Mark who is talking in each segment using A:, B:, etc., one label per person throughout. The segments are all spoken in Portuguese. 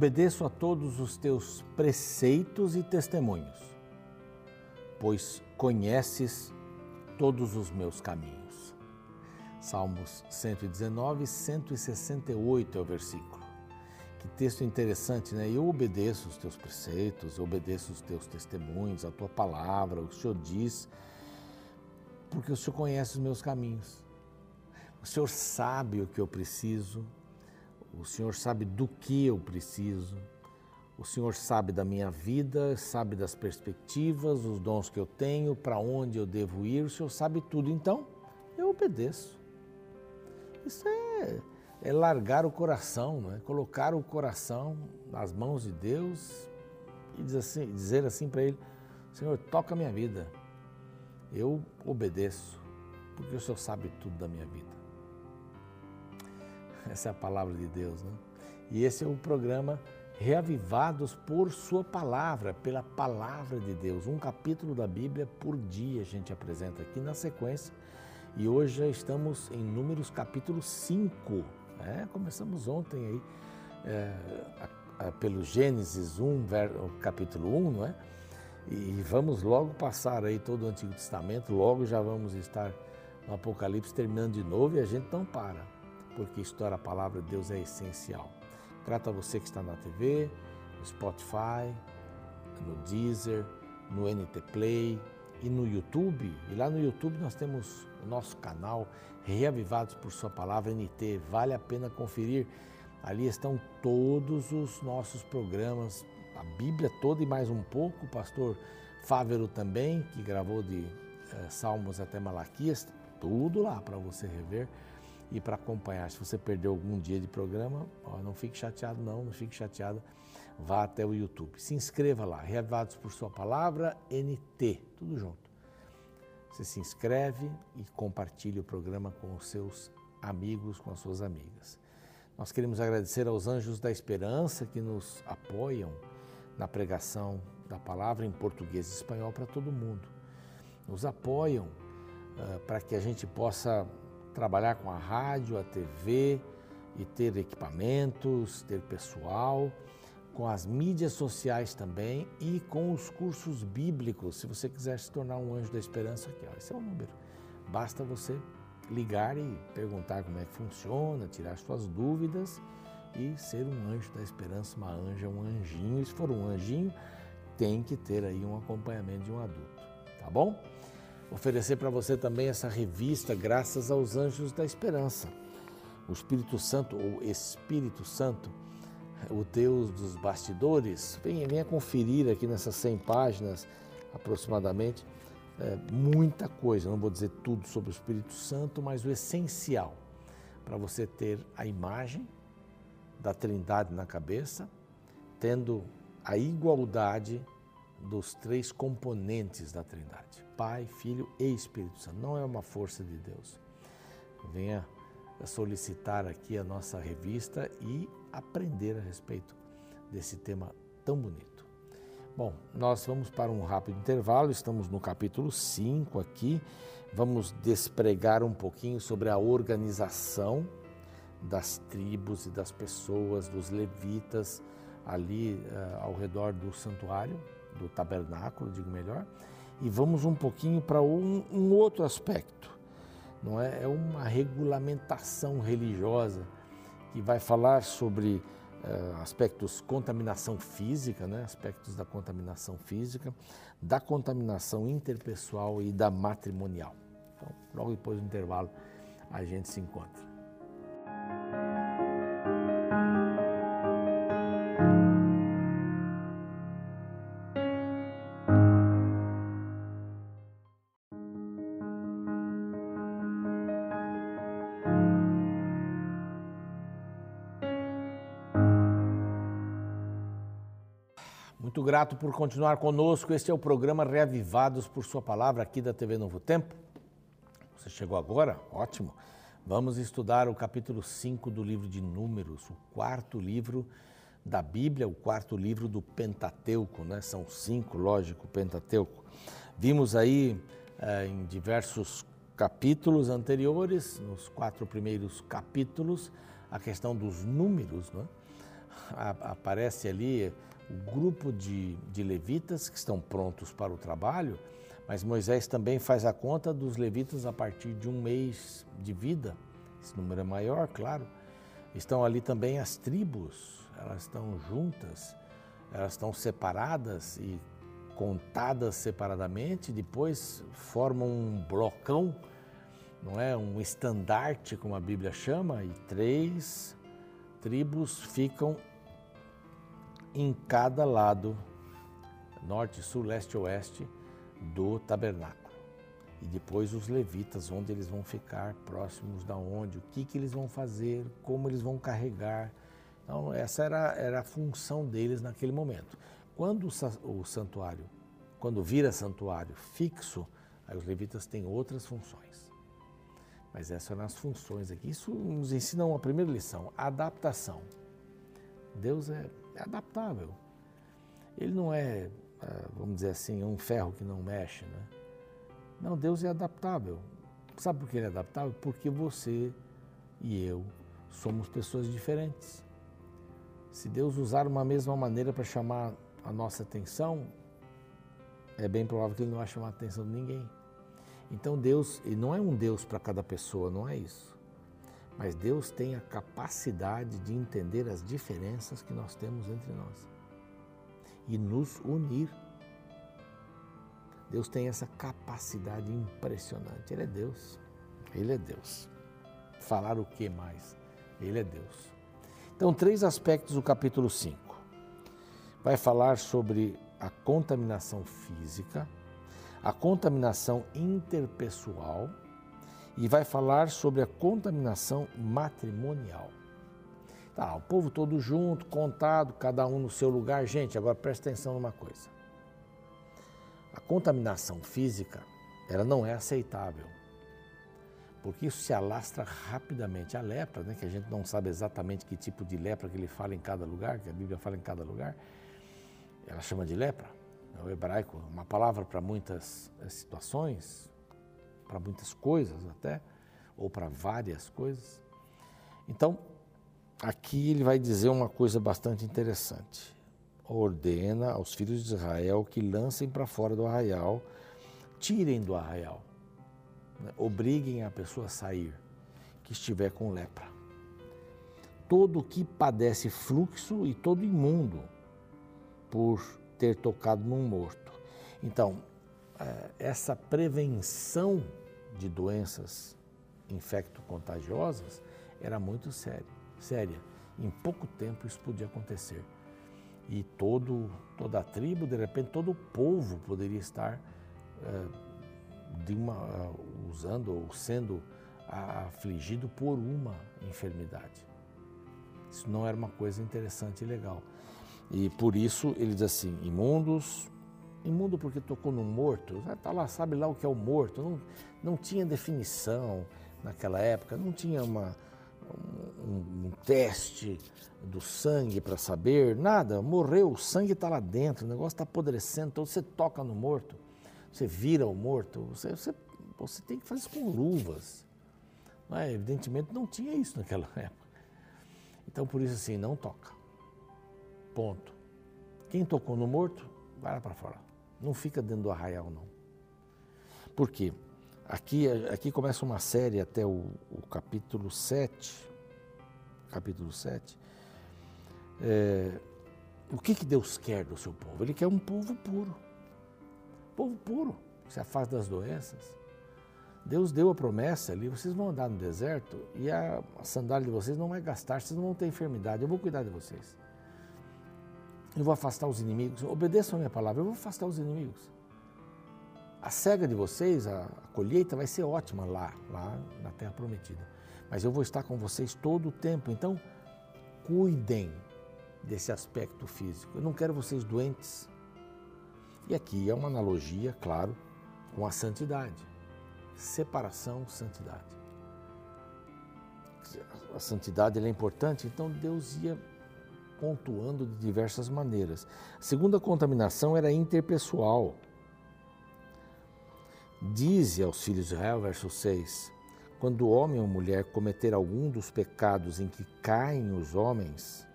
A: Obedeço a todos os teus preceitos e testemunhos, pois conheces todos os meus caminhos. Salmos 119, 168 é o versículo. Que texto interessante, né? Eu obedeço os teus preceitos, obedeço os teus testemunhos, a tua palavra, o que o Senhor diz, porque o Senhor conhece os meus caminhos. O Senhor sabe o que eu preciso, o Senhor sabe do que eu preciso, o Senhor sabe da minha vida, sabe das perspectivas, os dons que eu tenho, para onde eu devo ir, o Senhor sabe tudo. Então, eu obedeço. Isso é, é largar o coração, não é? colocar o coração nas mãos de Deus e assim, dizer assim para Ele: Senhor, toca a minha vida. Eu obedeço, porque o Senhor sabe tudo da minha vida. Essa é a palavra de Deus, né? E esse é o programa Reavivados por Sua Palavra, pela Palavra de Deus. Um capítulo da Bíblia por dia a gente apresenta aqui na sequência. E hoje já estamos em Números capítulo 5. É, começamos ontem aí é, a, a, pelo Gênesis 1, ver, capítulo 1, não é? E vamos logo passar aí todo o Antigo Testamento, logo já vamos estar no Apocalipse terminando de novo e a gente não para porque estudar a palavra de Deus é essencial. Grato a você que está na TV, no Spotify, no Deezer, no NT Play e no YouTube. E lá no YouTube nós temos o nosso canal Reavivados por Sua Palavra NT. Vale a pena conferir. Ali estão todos os nossos programas, a Bíblia toda e mais um pouco. O pastor Fávero também, que gravou de eh, Salmos até Malaquias, tudo lá para você rever e para acompanhar. Se você perdeu algum dia de programa, ó, não fique chateado não, não fique chateada, vá até o YouTube. Se inscreva lá, Reavivados por Sua Palavra, NT, tudo junto. Você se inscreve e compartilha o programa com os seus amigos, com as suas amigas. Nós queremos agradecer aos Anjos da Esperança que nos apoiam na pregação da palavra em português e espanhol para todo mundo. Nos apoiam uh, para que a gente possa trabalhar com a rádio, a TV e ter equipamentos, ter pessoal, com as mídias sociais também e com os cursos bíblicos. Se você quiser se tornar um anjo da esperança, aqui, ó, esse é o número. Basta você ligar e perguntar como é que funciona, tirar suas dúvidas e ser um anjo da esperança, uma anja, um anjinho. E se for um anjinho, tem que ter aí um acompanhamento de um adulto, tá bom? Oferecer para você também essa revista, graças aos Anjos da Esperança. O Espírito Santo, ou Espírito Santo, o Deus dos bastidores, venha, venha conferir aqui nessas 100 páginas aproximadamente, é, muita coisa, não vou dizer tudo sobre o Espírito Santo, mas o essencial para você ter a imagem da Trindade na cabeça, tendo a igualdade dos três componentes da Trindade: Pai, Filho e Espírito Santo. Não é uma força de Deus. Venha solicitar aqui a nossa revista e aprender a respeito desse tema tão bonito. Bom, nós vamos para um rápido intervalo, estamos no capítulo 5 aqui. Vamos despregar um pouquinho sobre a organização das tribos e das pessoas, dos levitas ali uh, ao redor do santuário, do tabernáculo, digo melhor, e vamos um pouquinho para um, um, outro aspecto, não é? É uma regulamentação religiosa que vai falar sobre uh, aspectos contaminação física, né? Aspectos da contaminação física, da contaminação interpessoal e da matrimonial. Então, logo depois do intervalo, a gente se encontra. Grato por continuar conosco. Este é o programa Reavivados por Sua Palavra aqui da TV Novo Tempo. Você chegou agora? Ótimo. Vamos estudar o capítulo 5 do livro de Números, o quarto livro da Bíblia, o quarto livro do Pentateuco, né? São cinco, lógico, Pentateuco. Vimos aí eh, em diversos capítulos anteriores, nos quatro primeiros capítulos, a questão dos números, né? aparece ali o grupo de, de levitas que estão prontos para o trabalho, mas Moisés também faz a conta dos levitas a partir de um mês de vida. Esse número é maior, claro. Estão ali também as tribos, elas estão juntas, elas estão separadas e contadas separadamente, depois formam um blocão, não é? Um estandarte, como a Bíblia chama, e três tribos ficam em cada lado, norte, sul, leste, oeste, do tabernáculo. E depois os levitas, onde eles vão ficar, próximos da onde, o que, que eles vão fazer, como eles vão carregar. Então, essa era, era a função deles naquele momento. Quando o santuário, quando vira santuário fixo, aí os levitas têm outras funções. Mas essas eram as funções aqui. Isso nos ensina uma primeira lição: adaptação. Deus é, é adaptável. Ele não é, ah, vamos dizer assim, um ferro que não mexe, né? Não, Deus é adaptável. Sabe por que ele é adaptável? Porque você e eu somos pessoas diferentes. Se Deus usar uma mesma maneira para chamar a nossa atenção, é bem provável que ele não vai chamar a atenção de ninguém. Então Deus, ele não é um Deus para cada pessoa, não é isso. Mas Deus tem a capacidade de entender as diferenças que nós temos entre nós e nos unir. Deus tem essa capacidade impressionante. Ele é Deus. Ele é Deus. Falar o que mais? Ele é Deus. Então, três aspectos do capítulo 5. Vai falar sobre a contaminação física, a contaminação interpessoal e vai falar sobre a contaminação matrimonial. Tá, o povo todo junto, contado, cada um no seu lugar. Gente, agora presta atenção numa coisa. A contaminação física, ela não é aceitável. Porque isso se alastra rapidamente. A lepra, né, que a gente não sabe exatamente que tipo de lepra que ele fala em cada lugar, que a Bíblia fala em cada lugar, ela chama de lepra, é o hebraico, uma palavra para muitas eh, situações, para muitas coisas até, ou para várias coisas. Então, aqui ele vai dizer uma coisa bastante interessante. Ordena aos filhos de Israel que lancem para fora do arraial, tirem do arraial, né? obriguem a pessoa a sair que estiver com lepra. Todo que padece fluxo e todo imundo por ter tocado num morto. Então, é, essa prevenção de doenças infecto-contagiosas era muito séria, séria. Em pouco tempo isso podia acontecer. E todo, toda a tribo, de repente todo o povo poderia estar é, uma, usando ou sendo afligido por uma enfermidade. Isso não era uma coisa interessante e legal. E por isso ele diz assim: imundos, imundo porque tocou no morto, está lá, sabe lá o que é o morto. Não, não tinha definição naquela época, não tinha uma, um, um teste do sangue para saber, nada. Morreu, o sangue está lá dentro, o negócio está apodrecendo, então você toca no morto, você vira o morto, você, você, você tem que fazer isso com luvas. É? Evidentemente não tinha isso naquela época. Então por isso assim, não toca. Ponto. Quem tocou no morto, vai lá para fora. Não fica dentro do arraial, não. Por quê? Aqui, aqui começa uma série até o, o capítulo 7. Capítulo 7. É, o que, que Deus quer do seu povo? Ele quer um povo puro. Povo puro, que se afasta das doenças. Deus deu a promessa ali, vocês vão andar no deserto e a, sandália de vocês não vai gastar, vocês não vão ter enfermidade, eu vou cuidar de vocês. Eu vou afastar os inimigos. Obedeçam a minha palavra, eu vou afastar os inimigos. A cega de vocês, a, a colheita vai ser ótima lá, lá na terra prometida. Mas eu vou estar com vocês todo o tempo. Então, cuidem desse aspecto físico. Eu não quero vocês doentes. E aqui é uma analogia, claro, com a santidade. Separação, santidade. A santidade é importante, então Deus ia pontuando de diversas maneiras. A segunda contaminação era interpessoal. Dize aos filhos de Israel, verso 6, quando o homem ou mulher cometer algum dos pecados em que caem os homens,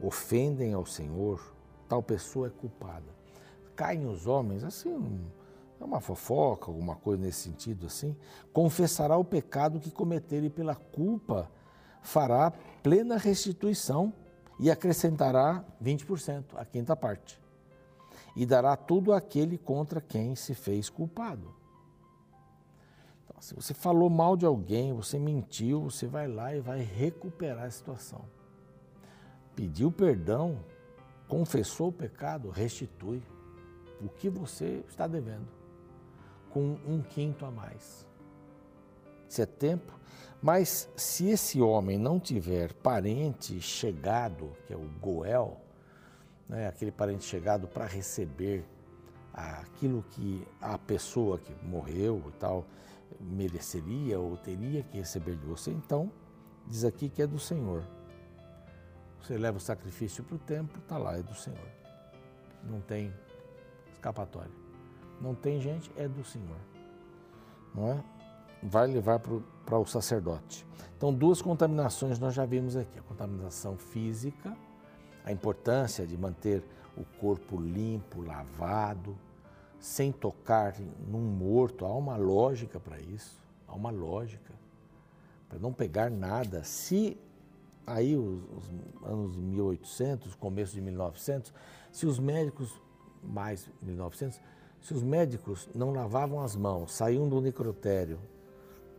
A: ofendem ao Senhor, tal pessoa é culpada. Caem os homens, assim, é uma fofoca, alguma coisa nesse sentido assim, confessará o pecado que cometer e pela culpa fará plena restituição e acrescentará 20%, a quinta parte. E dará tudo àquele contra quem se fez culpado. Então, se você falou mal de alguém, você mentiu, você vai lá e vai recuperar a situação. Pediu perdão, confessou o pecado, restitui o que você está devendo, com um quinto a mais. Se é tempo, mas se esse homem não tiver parente chegado, que é o Goel, né, aquele parente chegado para receber aquilo que a pessoa que morreu e tal mereceria ou teria que receber de você, então diz aqui que é do Senhor. Você leva o sacrifício para o templo, está lá, é do Senhor. Não tem escapatória. Não tem gente, é do Senhor. Não é? Vai levar para o sacerdote. Então, duas contaminações nós já vimos aqui: a contaminação física, a importância de manter o corpo limpo, lavado, sem tocar num morto. Há uma lógica para isso, há uma lógica para não pegar nada. Se aí os, os anos de 1800, começo de 1900, se os médicos, mais 1900, se os médicos não lavavam as mãos, saíam do necrotério,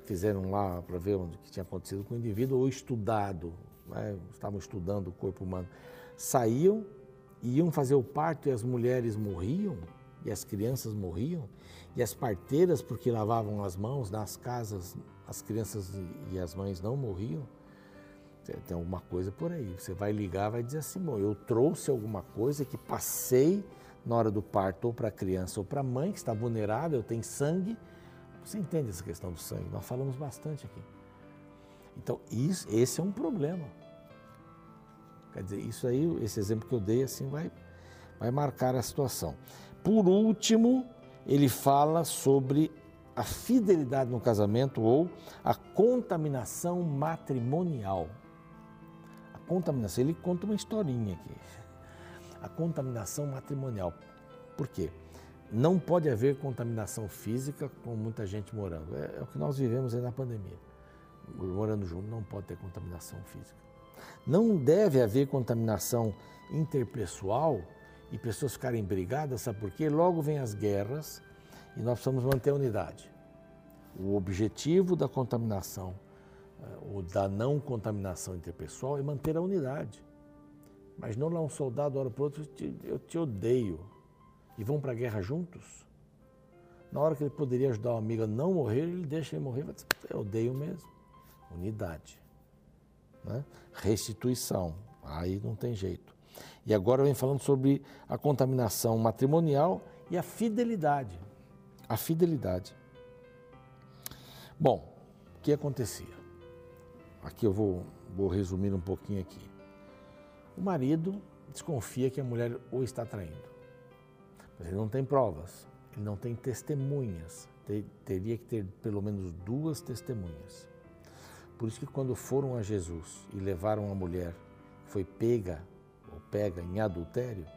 A: fizeram lá para ver o que tinha acontecido com o indivíduo, ou estudado, né, estavam estudando o corpo humano, saíam, iam fazer o parto e as mulheres morriam, e as crianças morriam, e as parteiras, porque lavavam as mãos nas casas, as crianças e as mães não morriam. Tem alguma coisa por aí. Você vai ligar, vai dizer assim: eu trouxe alguma coisa que passei na hora do parto, ou para a criança ou para a mãe, que está vulnerável, tem sangue. Você entende essa questão do sangue? Nós falamos bastante aqui. Então, isso, esse é um problema. Quer dizer, isso aí, esse exemplo que eu dei, assim, vai, vai marcar a situação. Por último, ele fala sobre a fidelidade no casamento ou a contaminação matrimonial contaminação. Ele conta uma historinha aqui. A contaminação matrimonial. Por quê? Não pode haver contaminação física com muita gente morando. É, é o que nós vivemos aí na pandemia. Morando junto não pode ter contaminação física. Não deve haver contaminação interpessoal e pessoas ficarem brigadas, sabe por quê? Logo vem as guerras e nós precisamos manter a unidade. O objetivo da contaminação ou da não contaminação interpessoal é manter a unidade. Mas não lá um soldado olha para o outro, eu te odeio, e vão para a guerra juntos. Na hora que ele poderia ajudar o amigo a não morrer, ele deixa ele morrer, dizer, eu odeio mesmo. Unidade. Né? Restituição, aí não tem jeito. E agora vem falando sobre a contaminação matrimonial e a fidelidade. A fidelidade. Bom, o que acontecia? Aqui eu vou, vou resumir um pouquinho aqui. O marido desconfia que a mulher o está traindo. Mas ele não tem provas, ele não tem testemunhas. teria que ter pelo menos duas testemunhas. Por isso que quando foram a Jesus e levaram a mulher que foi pega ou pega em adultério,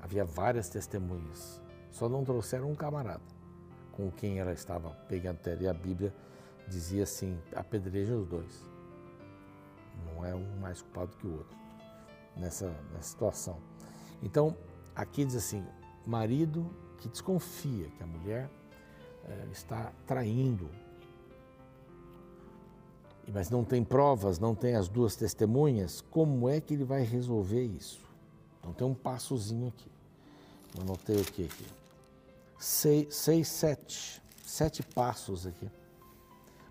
A: havia várias testemunhas. Só não trouxeram um camarada com quem ela estava pega em adultério. E a Bíblia dizia assim: apedreja os dois. Não é um mais culpado que o outro nessa, nessa situação. Então, aqui diz assim: marido que desconfia que a mulher é, está traindo, mas não tem provas, não tem as duas testemunhas, como é que ele vai resolver isso? Então tem um passozinho aqui. Eu anotei o que aqui? Seis, seis, sete. Sete passos aqui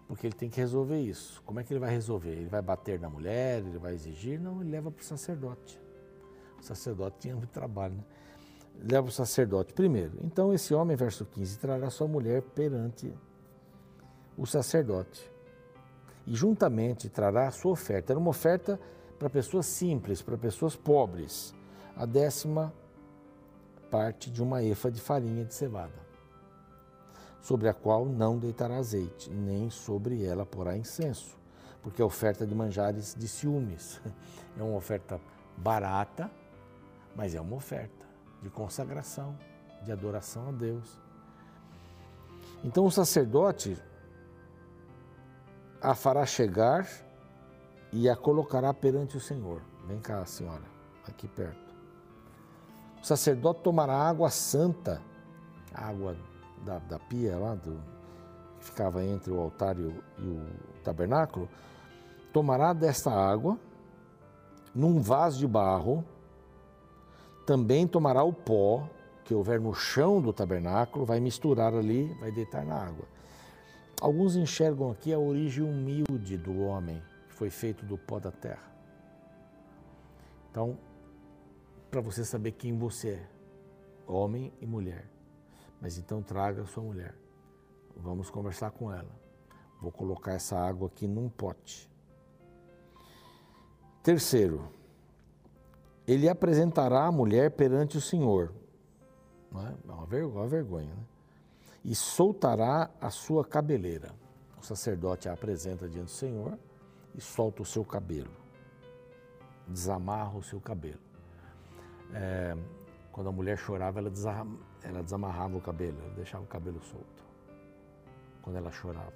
A: porque ele tem que resolver isso. Como é que ele vai resolver? Ele vai bater na mulher, ele vai exigir? Não, ele leva para o sacerdote. Sacerdote tinha muito trabalho, né? Leva o sacerdote primeiro. Então, esse homem, verso 15, trará sua mulher perante o sacerdote. E juntamente trará a sua oferta. Era uma oferta para pessoas simples, para pessoas pobres. A décima parte de uma efa de farinha de cevada sobre a qual não deitará azeite, nem sobre ela porá incenso, porque é oferta de manjares de ciúmes. É uma oferta barata, mas é uma oferta de consagração, de adoração a Deus. Então o sacerdote a fará chegar e a colocará perante o Senhor. Vem cá, senhora, aqui perto. O sacerdote tomará água santa, água da, da pia lá, do, que ficava entre o altar e o, e o tabernáculo, tomará desta água num vaso de barro, também tomará o pó que houver no chão do tabernáculo, vai misturar ali, vai deitar na água. Alguns enxergam aqui a origem humilde do homem, que foi feito do pó da terra. Então, para você saber quem você é, homem e mulher. Mas então traga a sua mulher. Vamos conversar com ela. Vou colocar essa água aqui num pote. Terceiro, ele apresentará a mulher perante o Senhor. Não é? é uma vergonha, né? E soltará a sua cabeleira. O sacerdote a apresenta diante do Senhor e solta o seu cabelo. Desamarra o seu cabelo. É, quando a mulher chorava, ela, ela desamarrava o cabelo, ela deixava o cabelo solto. Quando ela chorava.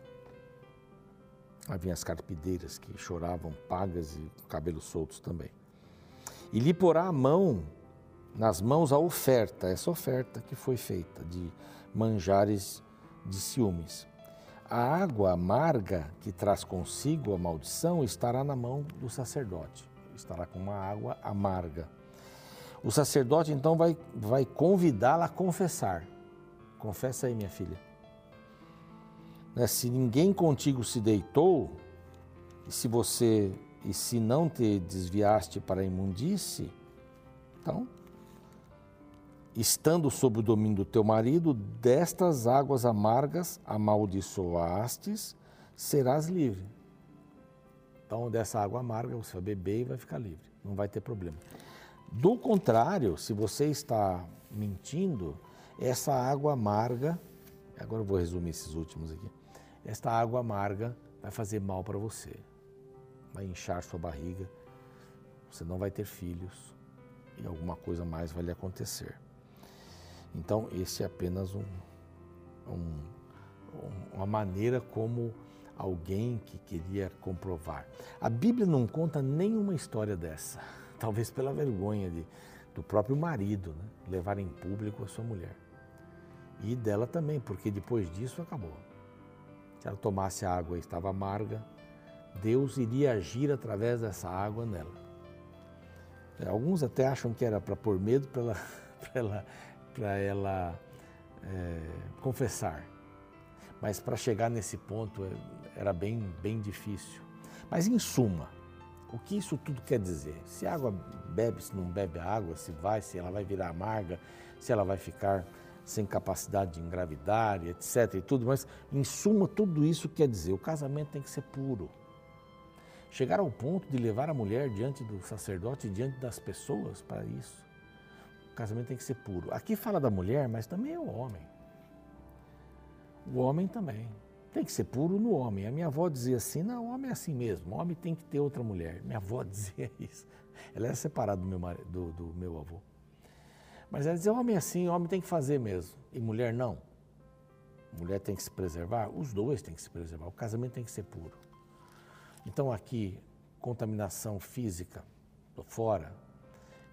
A: Havia as carpideiras que choravam pagas e cabelos soltos também. E lhe porá a mão, nas mãos, a oferta, essa oferta que foi feita de manjares de ciúmes. A água amarga que traz consigo a maldição estará na mão do sacerdote. Estará com uma água amarga. O sacerdote então vai, vai convidá-la a confessar. Confessa aí, minha filha. Né? Se ninguém contigo se deitou, e se você e se não te desviaste para a imundície, então, estando sob o domínio do teu marido, destas águas amargas amaldiçoastes, serás livre. Então, dessa água amarga você vai beber e vai ficar livre, não vai ter problema. Do contrário, se você está mentindo, essa água amarga, agora eu vou resumir esses últimos aqui. Esta água amarga vai fazer mal para você, vai inchar sua barriga, você não vai ter filhos e alguma coisa mais vai lhe acontecer. Então, esse é apenas um, um, uma maneira como alguém que queria comprovar. A Bíblia não conta nenhuma história dessa talvez pela vergonha de, do próprio marido, né? levar em público a sua mulher. E dela também, porque depois disso acabou. Se ela tomasse água e estava amarga, Deus iria agir através dessa água nela. É, alguns até acham que era para pôr medo para ela, ela, ela é, confessar. Mas para chegar nesse ponto é, era bem, bem difícil. Mas em suma, o que isso tudo quer dizer? Se a água bebe, se não bebe a água, se vai, se ela vai virar amarga, se ela vai ficar sem capacidade de engravidar, etc. e tudo, mas em suma, tudo isso quer dizer: o casamento tem que ser puro. Chegar ao ponto de levar a mulher diante do sacerdote, diante das pessoas para isso. O casamento tem que ser puro. Aqui fala da mulher, mas também é o homem. O homem também. Tem que ser puro no homem. A minha avó dizia assim: não, o homem é assim mesmo, o homem tem que ter outra mulher. Minha avó dizia isso. Ela era separada do meu, do, do meu avô. Mas ela dizia: homem é assim, homem tem que fazer mesmo. E mulher não. Mulher tem que se preservar, os dois têm que se preservar. O casamento tem que ser puro. Então, aqui, contaminação física, estou fora.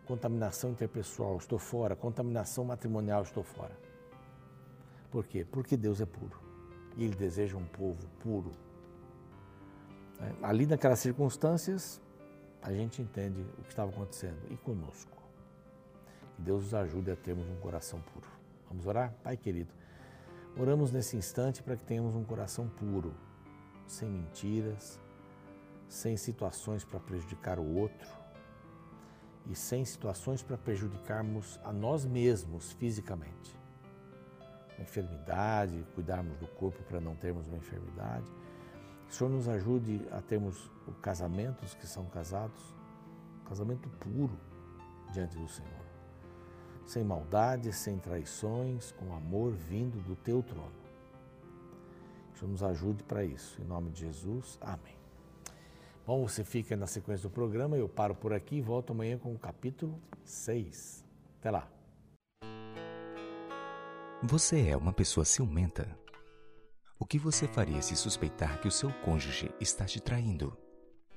A: Contaminação interpessoal, estou fora. Contaminação matrimonial, estou fora. Por quê? Porque Deus é puro e Ele deseja um povo puro. É, ali naquelas circunstâncias, a gente entende o que estava acontecendo e conosco. Que Deus nos ajude a termos um coração puro. Vamos orar? Pai querido, oramos nesse instante para que tenhamos um coração puro, sem mentiras, sem situações para prejudicar o outro e sem situações para prejudicarmos a nós mesmos fisicamente uma enfermidade, cuidarmos do corpo para não termos uma enfermidade. Que o Senhor nos ajude a termos casamentos que são casados, casamento puro diante do Senhor. Sem maldade, sem traições, com amor vindo do teu trono. Que o Senhor nos ajude para isso. Em nome de Jesus, amém. Bom, você fica na sequência do programa, eu paro por aqui e volto amanhã com o capítulo 6. Até lá.
B: Você é uma pessoa ciumenta? O que você faria se suspeitar que o seu cônjuge está te traindo?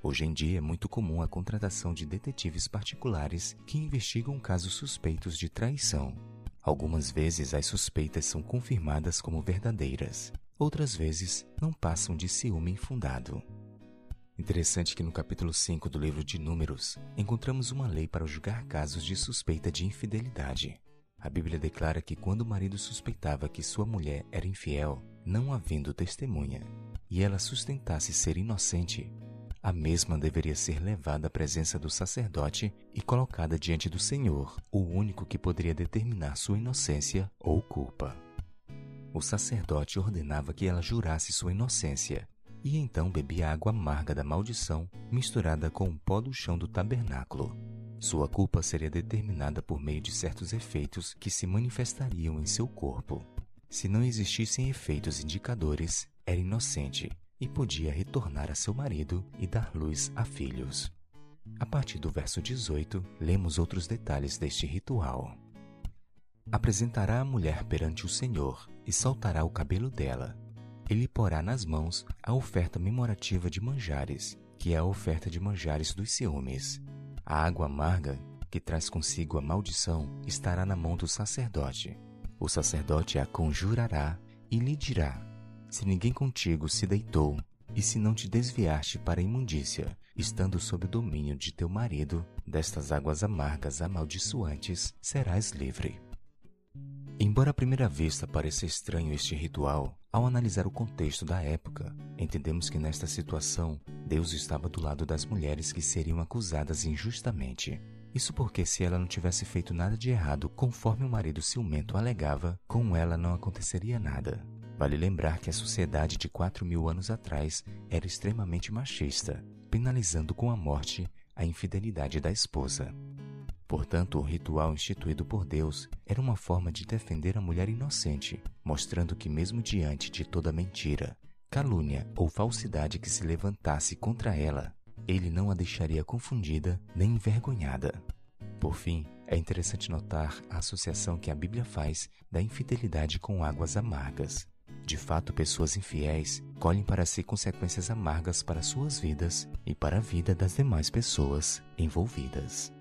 B: Hoje em dia é muito comum a contratação de detetives particulares que investigam casos suspeitos de traição. Algumas vezes as suspeitas são confirmadas como verdadeiras, outras vezes não passam de ciúme infundado. Interessante que no capítulo 5 do livro de Números encontramos uma lei para julgar casos de suspeita de infidelidade. A Bíblia declara que quando o marido suspeitava que sua mulher era infiel, não havendo testemunha, e ela sustentasse ser inocente, a mesma deveria ser levada à presença do sacerdote e colocada diante do Senhor, o único que poderia determinar sua inocência ou culpa. O sacerdote ordenava que ela jurasse sua inocência e então bebia a água amarga da maldição misturada com o pó do chão do tabernáculo. Sua culpa seria determinada por meio de certos efeitos que se manifestariam em seu corpo. Se não existissem efeitos indicadores, era inocente e podia retornar a seu marido e dar luz a filhos. A partir do verso 18, lemos outros detalhes deste ritual. Apresentará a mulher perante o Senhor e saltará o cabelo dela, ele porá nas mãos a oferta memorativa de manjares, que é a oferta de manjares dos ciúmes. A água amarga, que traz consigo a maldição, estará na mão do sacerdote. O sacerdote a conjurará e lhe dirá: Se ninguém contigo se deitou, e se não te desviaste para a imundícia, estando sob o domínio de teu marido, destas águas amargas amaldiçoantes, serás livre. Embora à primeira vista pareça estranho este ritual, ao analisar o contexto da época, entendemos que nesta situação Deus estava do lado das mulheres que seriam acusadas injustamente. Isso porque, se ela não tivesse feito nada de errado conforme o marido ciumento alegava, com ela não aconteceria nada. Vale lembrar que a sociedade de quatro mil anos atrás era extremamente machista, penalizando com a morte a infidelidade da esposa. Portanto, o ritual instituído por Deus era uma forma de defender a mulher inocente, mostrando que, mesmo diante de toda mentira, calúnia ou falsidade que se levantasse contra ela, ele não a deixaria confundida nem envergonhada. Por fim, é interessante notar a associação que a Bíblia faz da infidelidade com águas amargas. De fato, pessoas infiéis colhem para si consequências amargas para suas vidas e para a vida das demais pessoas envolvidas.